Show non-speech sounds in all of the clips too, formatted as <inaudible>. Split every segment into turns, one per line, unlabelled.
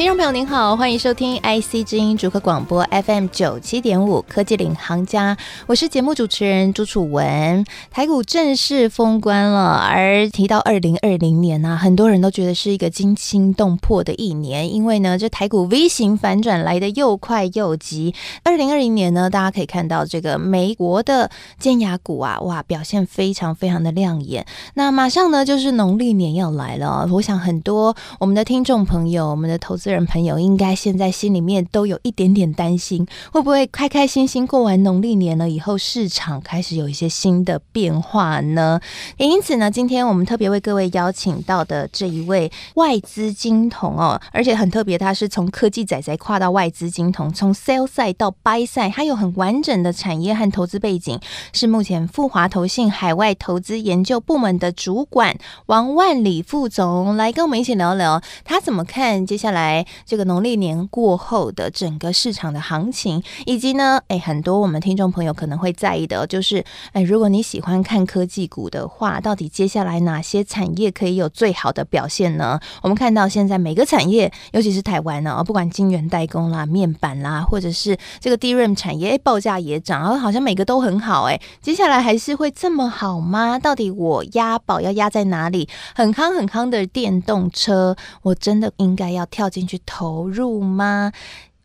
听众朋友您好，欢迎收听 IC 之音主客广播 FM 九七点五科技领航家，我是节目主持人朱楚文。台股正式封关了，而提到二零二零年呢、很多人都觉得是一个惊心动魄的一年，因为呢，这台股 V 型反转来的又快又急。二零二零年呢，大家可以看到这个美国的尖牙股啊，哇，表现非常非常的亮眼。那马上呢，就是农历年要来了，我想很多我们的听众朋友，我们的投资。个人朋友应该现在心里面都有一点点担心，会不会开开心心过完农历年了以后，市场开始有一些新的变化呢？也因此呢，今天我们特别为各位邀请到的这一位外资金童哦，而且很特别，他是从科技仔仔跨到外资金童，从 sell side 到 buy side，他有很完整的产业和投资背景，是目前富华投信海外投资研究部门的主管王万里副总，来跟我们一起聊聊他怎么看接下来。这个农历年过后的整个市场的行情，以及呢，哎，很多我们听众朋友可能会在意的，就是，哎，如果你喜欢看科技股的话，到底接下来哪些产业可以有最好的表现呢？我们看到现在每个产业，尤其是台湾呢，不管晶圆代工啦、面板啦，或者是这个 DRAM 产业，哎，报价也涨，然后好像每个都很好，哎，接下来还是会这么好吗？到底我押宝要押在哪里？很康很康的电动车，我真的应该要跳进进去投入吗？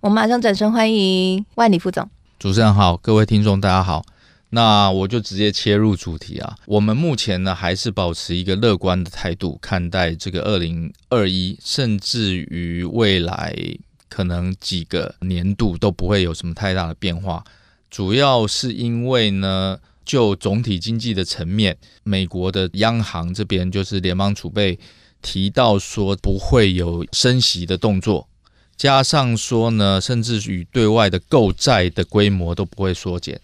我马上掌声欢迎万里副总。
主持人好，各位听众大家好。那我就直接切入主题啊。我们目前呢还是保持一个乐观的态度看待这个二零二一，甚至于未来可能几个年度都不会有什么太大的变化。主要是因为呢，就总体经济的层面，美国的央行这边就是联邦储备。提到说不会有升息的动作，加上说呢，甚至于对外的购债的规模都不会缩减，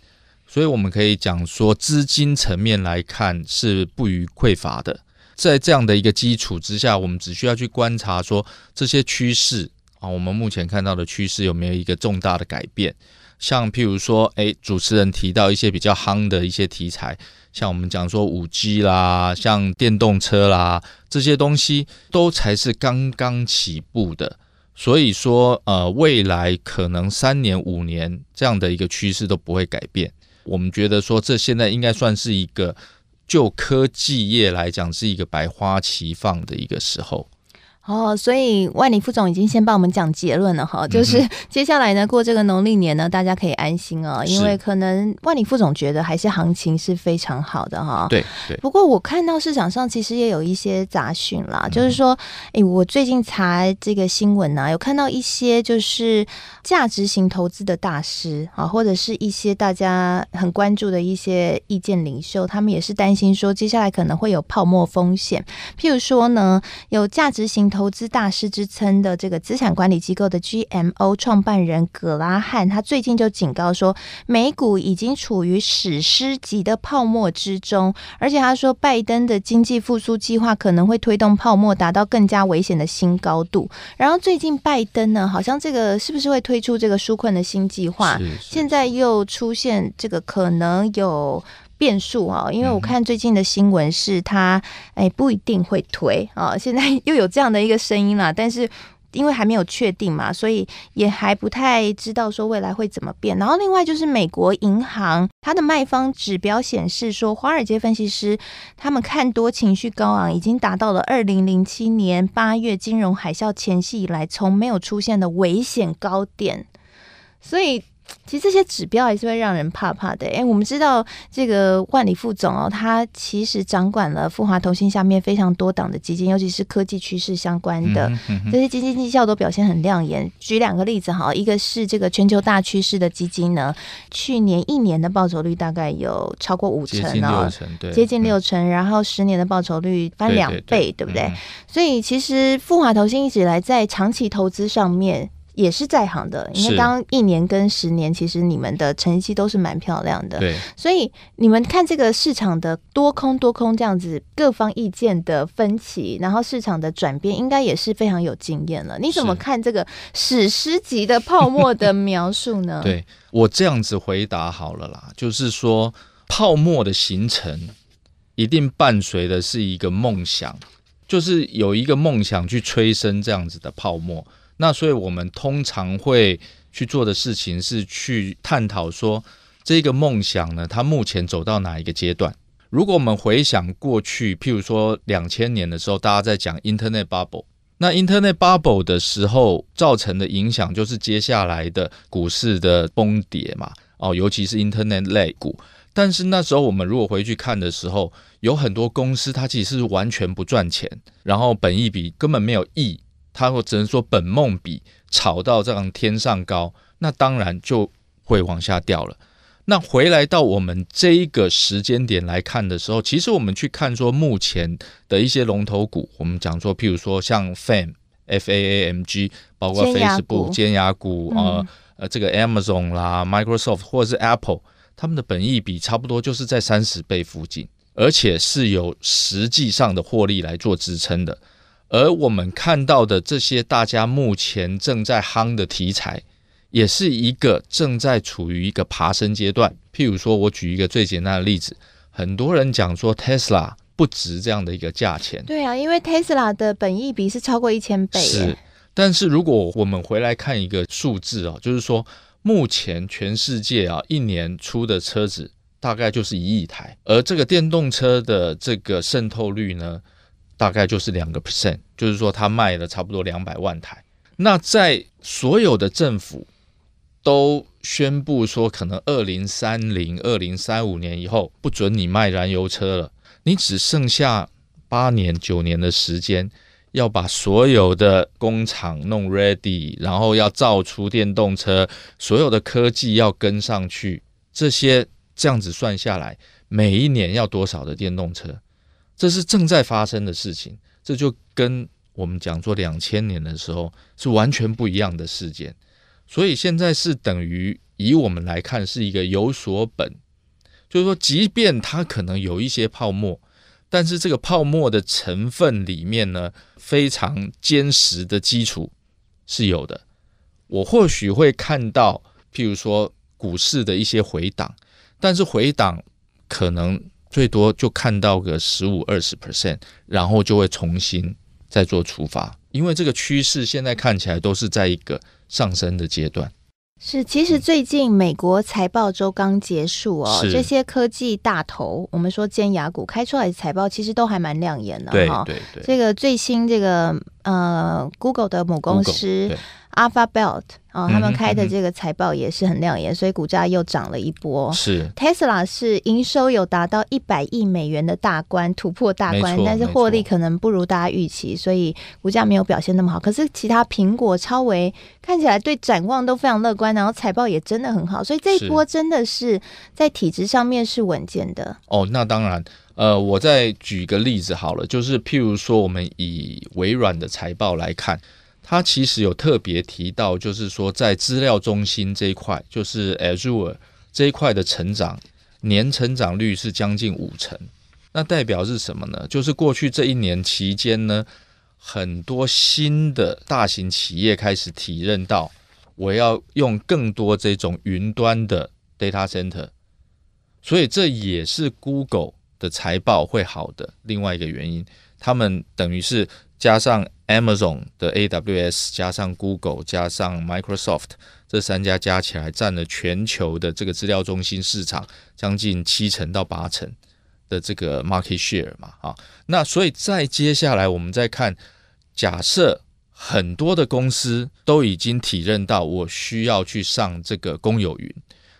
所以我们可以讲说，资金层面来看是不虞匮乏的。在这样的一个基础之下，我们只需要去观察说这些趋势啊，我们目前看到的趋势有没有一个重大的改变？像譬如说，诶，主持人提到一些比较夯的一些题材。像我们讲说五 G 啦，像电动车啦，这些东西都才是刚刚起步的，所以说呃，未来可能三年五年这样的一个趋势都不会改变。我们觉得说，这现在应该算是一个就科技业来讲是一个百花齐放的一个时候。
哦，所以万里副总已经先帮我们讲结论了哈，就是 <laughs> 接下来呢，过这个农历年呢，大家可以安心哦，因为可能万里副总觉得还是行情是非常好的哈。
对对。
不过我看到市场上其实也有一些杂讯啦，就是说，哎，我最近查这个新闻呢，有看到一些就是价值型投资的大师啊，或者是一些大家很关注的一些意见领袖，他们也是担心说，接下来可能会有泡沫风险。譬如说呢，有价值型。投资大师之称的这个资产管理机构的 GMO 创办人葛拉汉，他最近就警告说，美股已经处于史诗级的泡沫之中，而且他说，拜登的经济复苏计划可能会推动泡沫达到更加危险的新高度。然后最近拜登呢，好像这个是不是会推出这个纾困的新计划？现在又出现这个可能有。变数啊，因为我看最近的新闻是他哎不一定会推啊，现在又有这样的一个声音了，但是因为还没有确定嘛，所以也还不太知道说未来会怎么变。然后另外就是美国银行，它的卖方指标显示说，华尔街分析师他们看多情绪高昂，已经达到了二零零七年八月金融海啸前夕以来从没有出现的危险高点，所以。其实这些指标还是会让人怕怕的。哎，我们知道这个万里副总哦，他其实掌管了富华投信下面非常多档的基金，尤其是科技趋势相关的这些基金绩效都表现很亮眼。举两个例子哈，一个是这个全球大趋势的基金呢，去年一年的报酬率大概有超过五成哦，接近六成，然后十年的报酬率翻两倍，对不对？所以其实富华投信一直来在长期投资上面。也是在行的，因为刚刚一年跟十年，其实你们的成绩都是蛮漂亮的。
对，
所以你们看这个市场的多空多空这样子，各方意见的分歧，然后市场的转变，应该也是非常有经验了。你怎么看这个史诗级的泡沫的描述呢？<laughs>
对，我这样子回答好了啦，就是说泡沫的形成一定伴随的是一个梦想，就是有一个梦想去催生这样子的泡沫。那所以，我们通常会去做的事情是去探讨说，这个梦想呢，它目前走到哪一个阶段？如果我们回想过去，譬如说两千年的时候，大家在讲 Internet Bubble，那 Internet Bubble 的时候造成的影响，就是接下来的股市的崩跌嘛，哦，尤其是 Internet 类股。但是那时候我们如果回去看的时候，有很多公司它其实是完全不赚钱，然后本益比根本没有意义。他会只能说本梦比炒到这样天上高，那当然就会往下掉了。那回来到我们这一个时间点来看的时候，其实我们去看说目前的一些龙头股，我们讲说，譬如说像 FAM F A A M G，包括 Facebook 尖牙股，啊呃，这个 Amazon 啦、Microsoft 或者是 Apple，他们的本益比差不多就是在三十倍附近，而且是有实际上的获利来做支撑的。而我们看到的这些大家目前正在夯的题材，也是一个正在处于一个爬升阶段。譬如说，我举一个最简单的例子，很多人讲说 Tesla 不值这样的一个价钱。
对啊，因为 Tesla 的本益比是超过一千倍。
是，但是如果我们回来看一个数字啊，就是说目前全世界啊一年出的车子大概就是一亿台，而这个电动车的这个渗透率呢，大概就是两个 percent，就是说他卖了差不多两百万台。那在所有的政府都宣布说，可能二零三零、二零三五年以后不准你卖燃油车了，你只剩下八年、九年的时间，要把所有的工厂弄 ready，然后要造出电动车，所有的科技要跟上去。这些这样子算下来，每一年要多少的电动车？这是正在发生的事情，这就跟我们讲说两千年的时候是完全不一样的事件，所以现在是等于以我们来看是一个有所本，就是说，即便它可能有一些泡沫，但是这个泡沫的成分里面呢，非常坚实的基础是有的。我或许会看到，譬如说股市的一些回档，但是回档可能。最多就看到个十五二十 percent，然后就会重新再做出发，因为这个趋势现在看起来都是在一个上升的阶段。
是，其实最近美国财报周刚结束哦，这些科技大头，我们说尖牙股开出来的财报其实都还蛮亮眼的哈。对对对，这个最新这个呃，Google 的母公司。Alphabet 啊、哦，他们开的这个财报也是很亮眼，嗯、所以股价又涨了一波。
是
Tesla 是营收有达到一百亿美元的大关，突破大关，但是获利可能不如大家预期，所以股价没有表现那么好。可是其他苹果、超微看起来对展望都非常乐观，然后财报也真的很好，所以这一波真的是在体质上面是稳健的。
哦，那当然，呃，我再举个例子好了，就是譬如说，我们以微软的财报来看。他其实有特别提到，就是说在资料中心这一块，就是 Azure 这一块的成长年成长率是将近五成。那代表是什么呢？就是过去这一年期间呢，很多新的大型企业开始体认到，我要用更多这种云端的 data center，所以这也是 Google 的财报会好的另外一个原因。他们等于是。加上 Amazon 的 AWS，加上 Google，加上 Microsoft，这三家加起来占了全球的这个资料中心市场将近七成到八成的这个 market share 嘛，啊，那所以再接下来我们再看，假设很多的公司都已经体认到我需要去上这个公有云，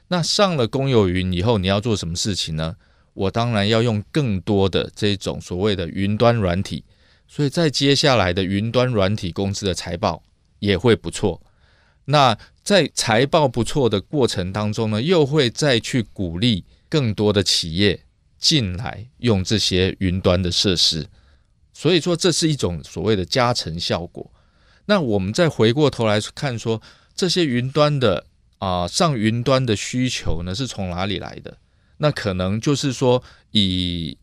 那上了公有云以后，你要做什么事情呢？我当然要用更多的这种所谓的云端软体。所以在接下来的云端软体公司的财报也会不错。那在财报不错的过程当中呢，又会再去鼓励更多的企业进来用这些云端的设施。所以说，这是一种所谓的加成效果。那我们再回过头来看说，这些云端的啊、上云端的需求呢是从哪里来的？那可能就是说，以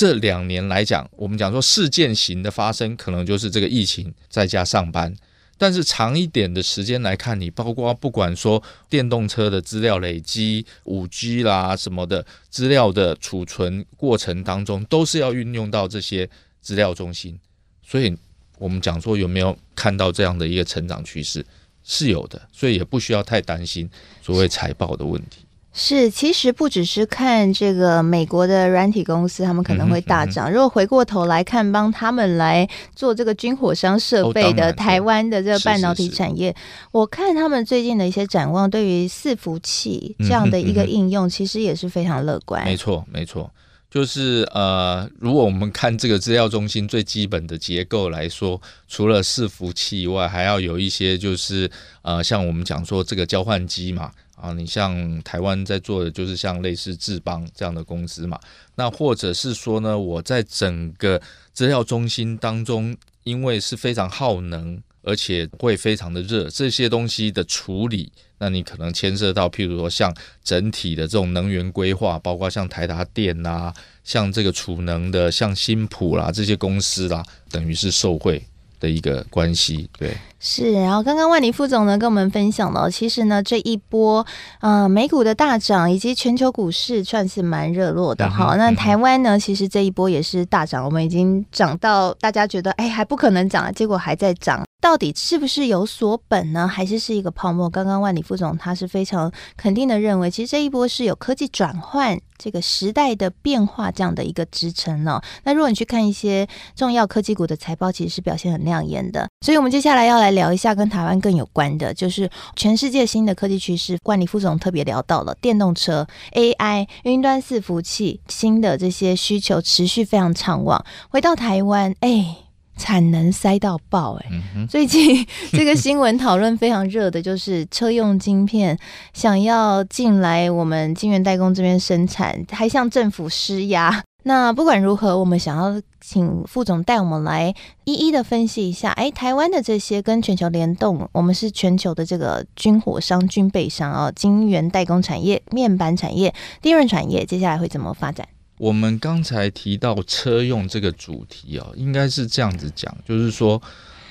这两年来讲，我们讲说事件型的发生，可能就是这个疫情在家上班。但是长一点的时间来看，你包括不管说电动车的资料累积、五 G 啦什么的资料的储存过程当中，都是要运用到这些资料中心。所以，我们讲说有没有看到这样的一个成长趋势，是有的，所以也不需要太担心所谓财报的问题。
是，其实不只是看这个美国的软体公司，他们可能会大涨。嗯嗯、如果回过头来看，帮他们来做这个军火商设备的台湾的这个半导体产业，是是是我看他们最近的一些展望，对于伺服器这样的一个应用，其实也是非常乐观。
没错，没错，就是呃，如果我们看这个资料中心最基本的结构来说，除了伺服器以外，还要有一些就是呃，像我们讲说这个交换机嘛。啊，你像台湾在做的就是像类似智邦这样的公司嘛，那或者是说呢，我在整个资料中心当中，因为是非常耗能，而且会非常的热，这些东西的处理，那你可能牵涉到，譬如说像整体的这种能源规划，包括像台达电啊，像这个储能的，像新普啦这些公司啦，等于是受惠。的一个关系，对。
是，然后刚刚万里副总呢跟我们分享了，其实呢这一波呃美股的大涨以及全球股市算是蛮热络的哈。那台湾呢，其实这一波也是大涨，我们已经涨到大家觉得哎还不可能涨，结果还在涨，到底是不是有所本呢？还是是一个泡沫？刚刚万里副总他是非常肯定的认为，其实这一波是有科技转换这个时代的变化这样的一个支撑呢。那如果你去看一些重要科技股的财报，其实是表现很亮眼的。所以我们接下来要来。聊一下跟台湾更有关的，就是全世界新的科技趋势。万里副总特别聊到了电动车、AI、云端伺服器，新的这些需求持续非常畅旺。回到台湾，哎，产能塞到爆，哎、嗯，最近 <laughs> 这个新闻讨论非常热的，就是车用晶片想要进来我们晶圆代工这边生产，还向政府施压。<laughs> 那不管如何，我们想要请副总带我们来一一的分析一下。哎，台湾的这些跟全球联动，我们是全球的这个军火商、军备商啊，晶圆代工产业、面板产业、利润产业，接下来会怎么发展？
我们刚才提到车用这个主题哦，应该是这样子讲，就是说，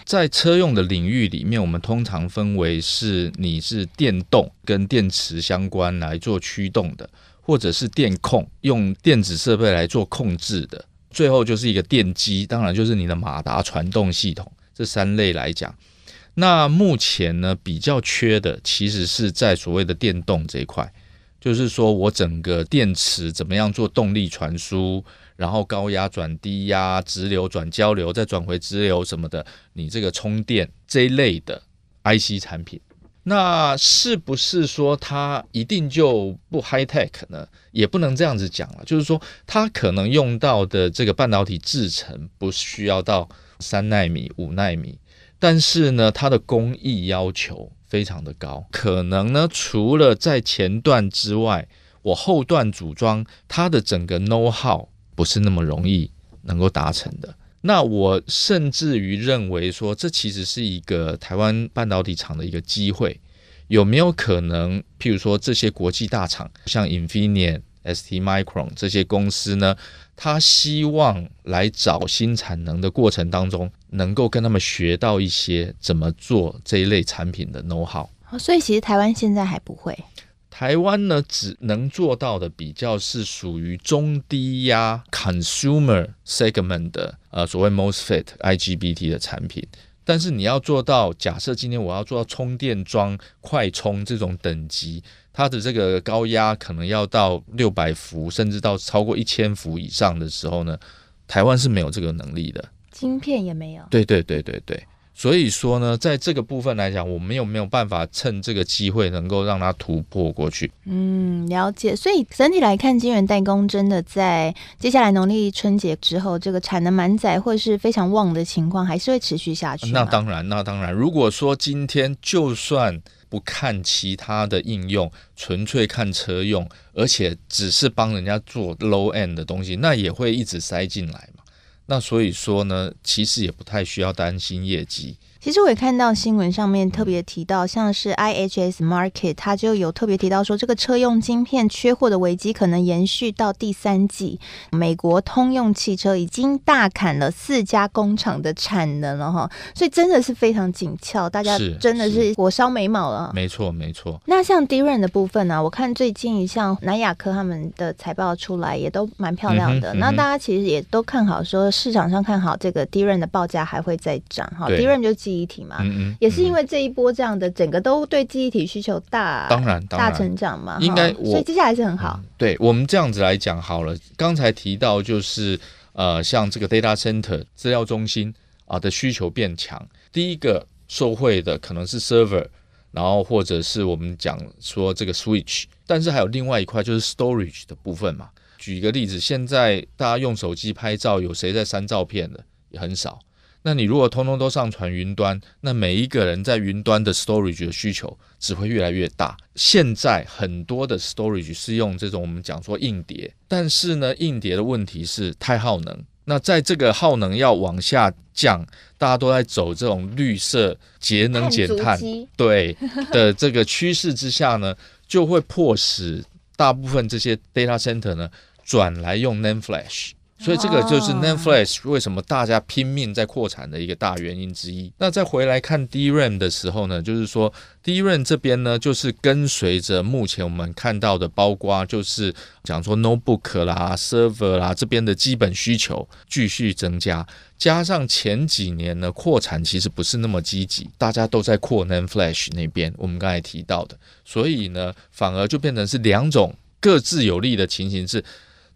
在车用的领域里面，我们通常分为是你是电动跟电池相关来做驱动的。或者是电控，用电子设备来做控制的，最后就是一个电机，当然就是你的马达传动系统。这三类来讲，那目前呢比较缺的，其实是在所谓的电动这一块，就是说我整个电池怎么样做动力传输，然后高压转低压，直流转交流，再转回直流什么的，你这个充电这一类的 IC 产品。那是不是说它一定就不 high tech 呢？也不能这样子讲了。就是说，它可能用到的这个半导体制程不需要到三纳米、五纳米，但是呢，它的工艺要求非常的高。可能呢，除了在前段之外，我后段组装它的整个 know how 不是那么容易能够达成的。那我甚至于认为说，这其实是一个台湾半导体厂的一个机会，有没有可能？譬如说，这些国际大厂，像 Infineon、STMicron 这些公司呢，他希望来找新产能的过程当中，能够跟他们学到一些怎么做这一类产品的 know how。
所以，其实台湾现在还不会。
台湾呢，只能做到的比较是属于中低压 consumer segment 的，呃，所谓 MOSFET IGBT 的产品。但是你要做到，假设今天我要做到充电桩快充这种等级，它的这个高压可能要到六百伏，甚至到超过一千伏以上的时候呢，台湾是没有这个能力的，
晶片也没有。
对对对对对。所以说呢，在这个部分来讲，我们有没有办法趁这个机会能够让它突破过去？
嗯，了解。所以整体来看，晶圆代工真的在接下来农历春节之后，这个产能满载或是非常旺的情况，还是会持续下去。
那当然，那当然。如果说今天就算不看其他的应用，纯粹看车用，而且只是帮人家做 low end 的东西，那也会一直塞进来嘛。那所以说呢，其实也不太需要担心业绩。
其实我也看到新闻上面特别提到，像是 IHS Market，它就有特别提到说，这个车用晶片缺货的危机可能延续到第三季。美国通用汽车已经大砍了四家工厂的产能了哈，所以真的是非常紧俏，大家真的是火烧眉毛了。
没错，没错。
那像 DRAM 的部分呢、啊，我看最近像南亚科他们的财报出来也都蛮漂亮的。嗯嗯、那大家其实也都看好说，市场上看好这个 DRAM 的报价还会再涨哈。DRAM 就记忆体嘛，嗯嗯、也是因为这一波这样的整个都对记忆体需求大，
当然，
大成长嘛，
应该，
所以接下来是很好。
嗯、对我们这样子来讲好了，刚才提到就是呃，像这个 data center 资料中心啊的需求变强，第一个受惠的可能是 server。然后或者是我们讲说这个 switch，但是还有另外一块就是 storage 的部分嘛。举一个例子，现在大家用手机拍照，有谁在删照片的？也很少。那你如果通通都上传云端，那每一个人在云端的 storage 的需求只会越来越大。现在很多的 storage 是用这种我们讲说硬碟，但是呢，硬碟的问题是太耗能。那在这个耗能要往下降，大家都在走这种绿色节能减碳对的这个趋势之下呢，就会迫使大部分这些 data center 呢转来用 NAND Flash。所以这个就是 Flash 为什么大家拼命在扩产的一个大原因之一。那再回来看 DRAM 的时候呢，就是说 DRAM 这边呢，就是跟随着目前我们看到的，包括就是讲说 Notebook 啦、Server 啦这边的基本需求继续增加，加上前几年呢扩产其实不是那么积极，大家都在扩 NAND Flash 那边，我们刚才提到的，所以呢反而就变成是两种各自有利的情形是。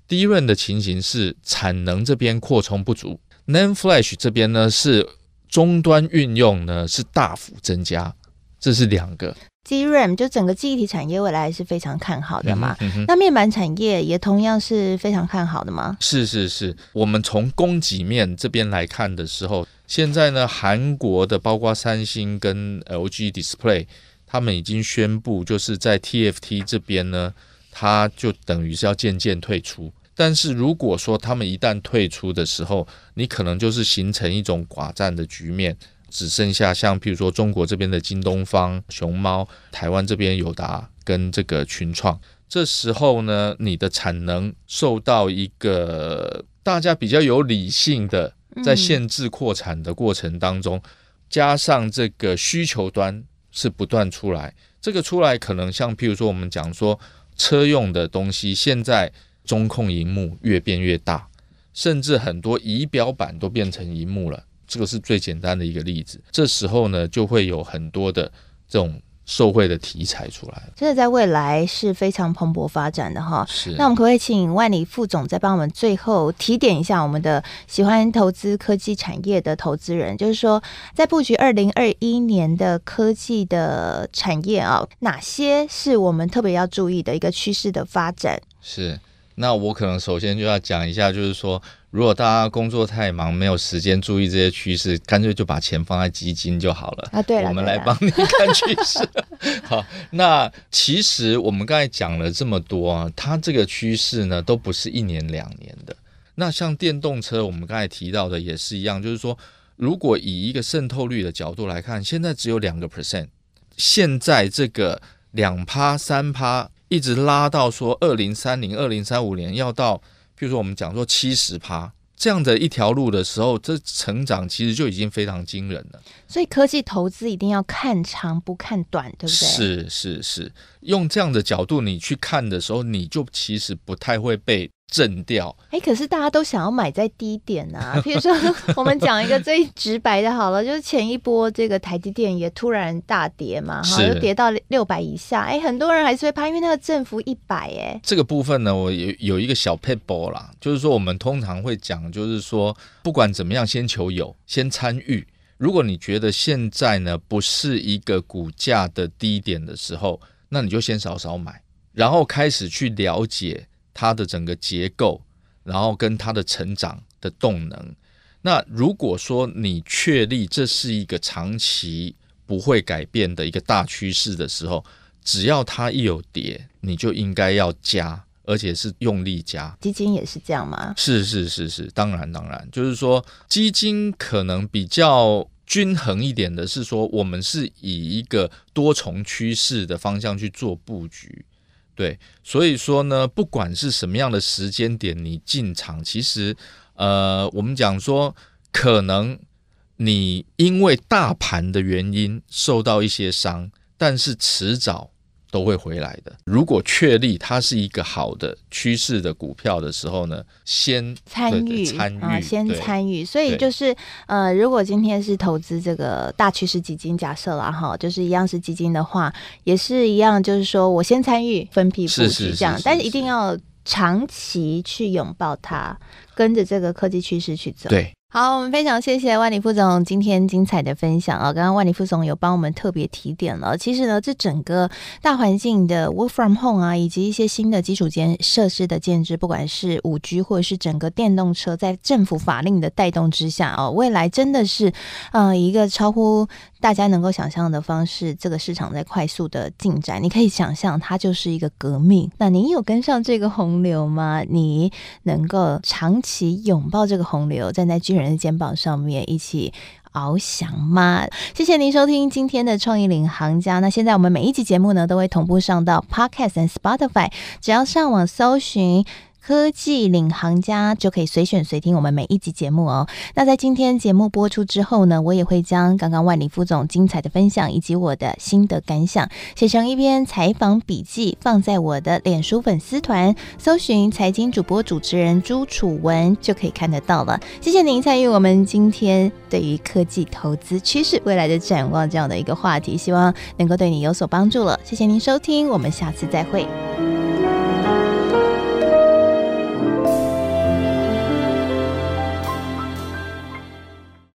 DRAM 的情形是产能这边扩充不足，NAND Flash 这边呢是终端运用呢是大幅增加，这是两个。
DRAM 就整个记忆体产业未来是非常看好的嘛？嗯嗯、那面板产业也同样是非常看好的吗？
是是是，我们从供给面这边来看的时候，现在呢韩国的包括三星跟 LG Display，他们已经宣布就是在 TFT 这边呢。它就等于是要渐渐退出，但是如果说他们一旦退出的时候，你可能就是形成一种寡占的局面，只剩下像譬如说中国这边的京东方、熊猫，台湾这边友达跟这个群创，这时候呢，你的产能受到一个大家比较有理性的在限制扩产的过程当中，加上这个需求端是不断出来，这个出来可能像譬如说我们讲说。车用的东西，现在中控荧幕越变越大，甚至很多仪表板都变成荧幕了。这个是最简单的一个例子。这时候呢，就会有很多的这种受惠的题材出来。
真的在未来是非常蓬勃发展的哈。是。那我们可不可以请万里副总再帮我们最后提点一下我们的喜欢投资科技产业的投资人，就是说在布局二零二一年的科技的产业啊，哪些是我们特别要注意的一个趋势的发展？
是。那我可能首先就要讲一下，就是说，如果大家工作太忙，没有时间注意这些趋势，干脆就把钱放在基金就好了。
啊，对了，
我们来帮你看趋势。<laughs> 好，那其实我们刚才讲了这么多啊，它这个趋势呢，都不是一年两年的。那像电动车，我们刚才提到的也是一样，就是说，如果以一个渗透率的角度来看，现在只有两个 percent，现在这个两趴三趴。一直拉到说二零三零、二零三五年要到，比如说我们讲说七十趴这样的一条路的时候，这成长其实就已经非常惊人了。
所以科技投资一定要看长不看短，对不对？
是是是，用这样的角度你去看的时候，你就其实不太会被。震掉，
哎，可是大家都想要买在低点啊。比如说，<laughs> 我们讲一个最直白的，好了，就是前一波这个台积电也突然大跌嘛，哈，就跌到六百以下。哎，很多人还是会怕，因为那个振幅一百，哎，
这个部分呢，我有有一个小撇步啦，就是说我们通常会讲，就是说不管怎么样，先求有，先参与。如果你觉得现在呢不是一个股价的低点的时候，那你就先少少买，然后开始去了解。它的整个结构，然后跟它的成长的动能。那如果说你确立这是一个长期不会改变的一个大趋势的时候，只要它一有跌，你就应该要加，而且是用力加。
基金也是这样吗？
是是是是，当然当然，就是说基金可能比较均衡一点的是说，我们是以一个多重趋势的方向去做布局。对，所以说呢，不管是什么样的时间点你进场，其实呃，我们讲说可能。你因为大盘的原因受到一些伤，但是迟早都会回来的。如果确立它是一个好的趋势的股票的时候呢，先
参与
参与
啊，先参
与。
所以就是呃，如果今天是投资这个大趋势基金，假设了哈，就是一样是基金的话，也是一样，就是说我先参与分批布局这样，但是一定要长期去拥抱它，跟着这个科技趋势去走。
对。
好，我们非常谢谢万里副总今天精彩的分享啊！刚刚万里副总有帮我们特别提点了，其实呢，这整个大环境的 work from home 啊，以及一些新的基础建设施的建制，不管是五 G 或者是整个电动车，在政府法令的带动之下哦，未来真的是呃一个超乎大家能够想象的方式，这个市场在快速的进展。你可以想象，它就是一个革命。那您有跟上这个洪流吗？你能够长期拥抱这个洪流，站在巨人人的肩膀上面一起翱翔吗？谢谢您收听今天的创意领航家。那现在我们每一集节目呢，都会同步上到 Podcast 和 Spotify，只要上网搜寻。科技领航家就可以随选随听我们每一集节目哦。那在今天节目播出之后呢，我也会将刚刚万里副总精彩的分享以及我的心得感想写成一篇采访笔记，放在我的脸书粉丝团，搜寻财经主播主持人朱楚文就可以看得到了。谢谢您参与我们今天对于科技投资趋势未来的展望这样的一个话题，希望能够对你有所帮助了。谢谢您收听，我们下次再会。